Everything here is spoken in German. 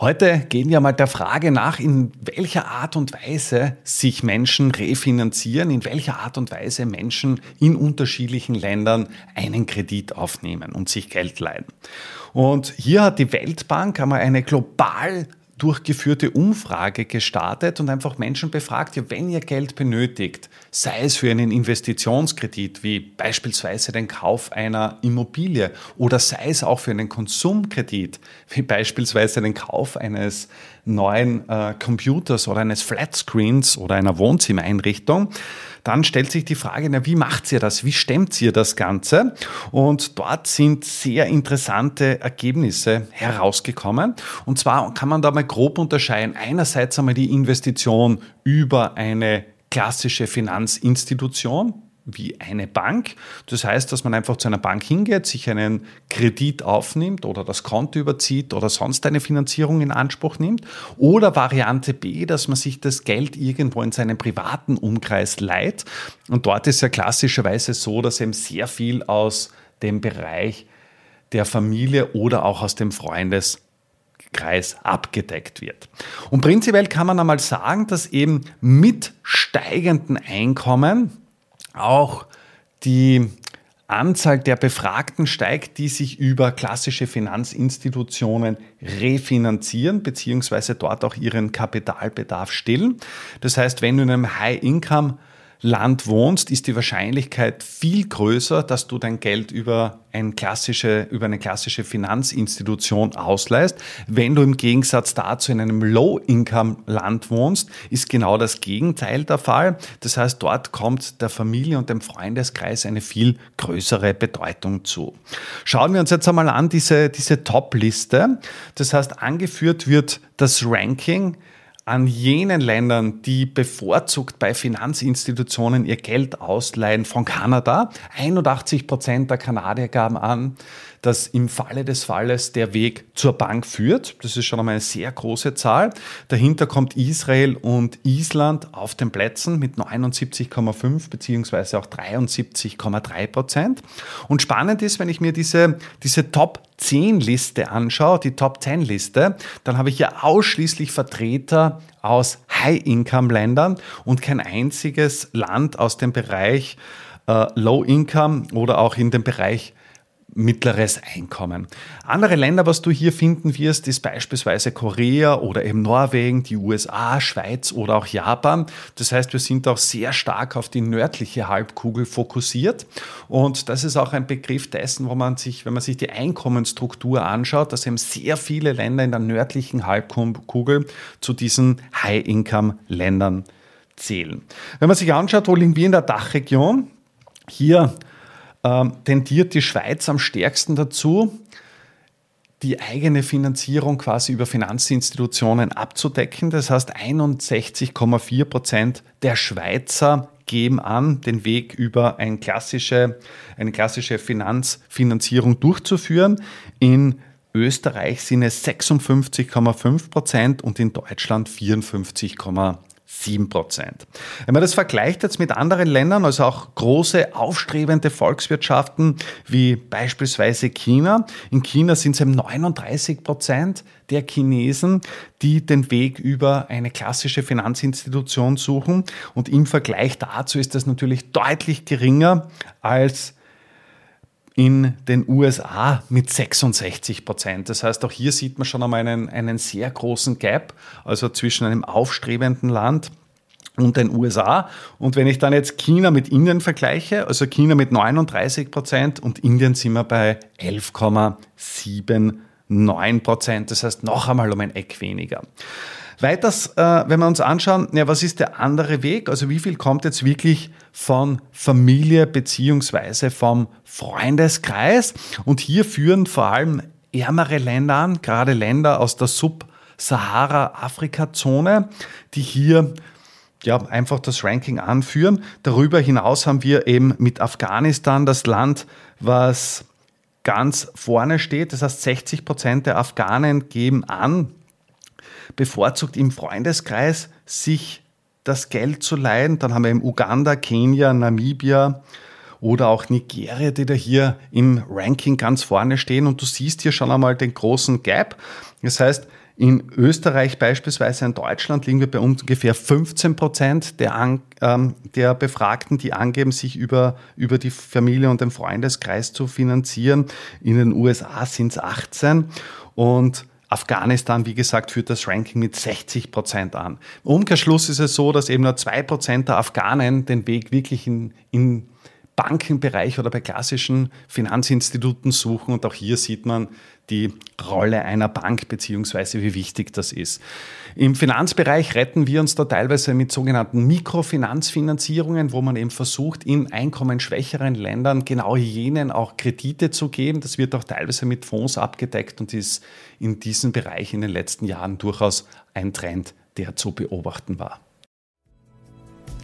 Heute gehen wir mal der Frage nach, in welcher Art und Weise sich Menschen refinanzieren, in welcher Art und Weise Menschen in unterschiedlichen Ländern einen Kredit aufnehmen und sich Geld leihen. Und hier hat die Weltbank einmal eine global durchgeführte Umfrage gestartet und einfach Menschen befragt, ja, wenn ihr Geld benötigt, sei es für einen Investitionskredit wie beispielsweise den Kauf einer Immobilie oder sei es auch für einen Konsumkredit wie beispielsweise den Kauf eines neuen äh, Computers oder eines Flatscreens oder einer Wohnzimmereinrichtung, dann stellt sich die Frage, na, wie macht ihr das? Wie stemmt ihr das Ganze? Und dort sind sehr interessante Ergebnisse herausgekommen. Und zwar kann man da mal grob unterscheiden. Einerseits einmal die Investition über eine klassische Finanzinstitution, wie eine Bank. Das heißt, dass man einfach zu einer Bank hingeht, sich einen Kredit aufnimmt oder das Konto überzieht oder sonst eine Finanzierung in Anspruch nimmt. Oder Variante B, dass man sich das Geld irgendwo in seinem privaten Umkreis leiht. Und dort ist ja klassischerweise so, dass eben sehr viel aus dem Bereich der Familie oder auch aus dem Freundes Kreis abgedeckt wird. Und prinzipiell kann man einmal sagen, dass eben mit steigenden Einkommen auch die Anzahl der Befragten steigt, die sich über klassische Finanzinstitutionen refinanzieren beziehungsweise dort auch ihren Kapitalbedarf stillen. Das heißt, wenn du in einem High-Income Land wohnst, ist die Wahrscheinlichkeit viel größer, dass du dein Geld über, ein klassische, über eine klassische Finanzinstitution ausleihst. Wenn du im Gegensatz dazu in einem Low-Income-Land wohnst, ist genau das Gegenteil der Fall. Das heißt, dort kommt der Familie und dem Freundeskreis eine viel größere Bedeutung zu. Schauen wir uns jetzt einmal an diese, diese Top-Liste. Das heißt, angeführt wird das Ranking an jenen Ländern, die bevorzugt bei Finanzinstitutionen ihr Geld ausleihen von Kanada. 81 Prozent der Kanadier gaben an, dass im Falle des Falles der Weg zur Bank führt. Das ist schon einmal eine sehr große Zahl. Dahinter kommt Israel und Island auf den Plätzen mit 79,5 beziehungsweise auch 73,3 Prozent. Und spannend ist, wenn ich mir diese, diese Top 10 Liste anschaue, die Top 10 Liste, dann habe ich ja ausschließlich Vertreter aus High-Income-Ländern und kein einziges Land aus dem Bereich äh, Low-Income oder auch in dem Bereich mittleres Einkommen. Andere Länder, was du hier finden wirst, ist beispielsweise Korea oder eben Norwegen, die USA, Schweiz oder auch Japan. Das heißt, wir sind auch sehr stark auf die nördliche Halbkugel fokussiert. Und das ist auch ein Begriff dessen, wo man sich, wenn man sich die Einkommensstruktur anschaut, dass eben sehr viele Länder in der nördlichen Halbkugel zu diesen High-Income-Ländern zählen. Wenn man sich anschaut, wo liegen wir in der Dachregion? Hier ähm, tendiert die Schweiz am stärksten dazu, die eigene Finanzierung quasi über Finanzinstitutionen abzudecken. Das heißt, 61,4 Prozent der Schweizer geben an, den Weg über eine klassische, eine klassische Finanzfinanzierung durchzuführen. In Österreich sind es 56,5 Prozent und in Deutschland 54,5 7 Prozent. Wenn man das vergleicht jetzt mit anderen Ländern, also auch große aufstrebende Volkswirtschaften wie beispielsweise China, in China sind es eben 39 Prozent der Chinesen, die den Weg über eine klassische Finanzinstitution suchen und im Vergleich dazu ist das natürlich deutlich geringer als in den USA mit 66 Prozent. Das heißt, auch hier sieht man schon einmal einen, einen sehr großen Gap, also zwischen einem aufstrebenden Land und den USA. Und wenn ich dann jetzt China mit Indien vergleiche, also China mit 39 Prozent und Indien sind wir bei 11,79 Prozent. Das heißt noch einmal um ein Eck weniger. Weiters, äh, wenn wir uns anschauen, ja, was ist der andere Weg? Also wie viel kommt jetzt wirklich von Familie beziehungsweise vom Freundeskreis? Und hier führen vor allem ärmere Länder an, gerade Länder aus der Sub-Sahara-Afrika-Zone, die hier ja, einfach das Ranking anführen. Darüber hinaus haben wir eben mit Afghanistan das Land, was ganz vorne steht. Das heißt, 60 Prozent der Afghanen geben an, bevorzugt im Freundeskreis sich das Geld zu leihen. Dann haben wir eben Uganda, Kenia, Namibia oder auch Nigeria, die da hier im Ranking ganz vorne stehen. Und du siehst hier schon einmal den großen Gap. Das heißt, in Österreich beispielsweise, in Deutschland liegen wir bei ungefähr 15 Prozent der, ähm, der Befragten, die angeben, sich über, über die Familie und den Freundeskreis zu finanzieren. In den USA sind es 18 und Afghanistan, wie gesagt, führt das Ranking mit 60 Prozent an. Umkehrschluss ist es so, dass eben nur zwei Prozent der Afghanen den Weg wirklich in, in Bankenbereich oder bei klassischen Finanzinstituten suchen. Und auch hier sieht man die Rolle einer Bank beziehungsweise wie wichtig das ist. Im Finanzbereich retten wir uns da teilweise mit sogenannten Mikrofinanzfinanzierungen, wo man eben versucht, in einkommensschwächeren Ländern genau jenen auch Kredite zu geben. Das wird auch teilweise mit Fonds abgedeckt und ist in diesem Bereich in den letzten Jahren durchaus ein Trend, der zu beobachten war.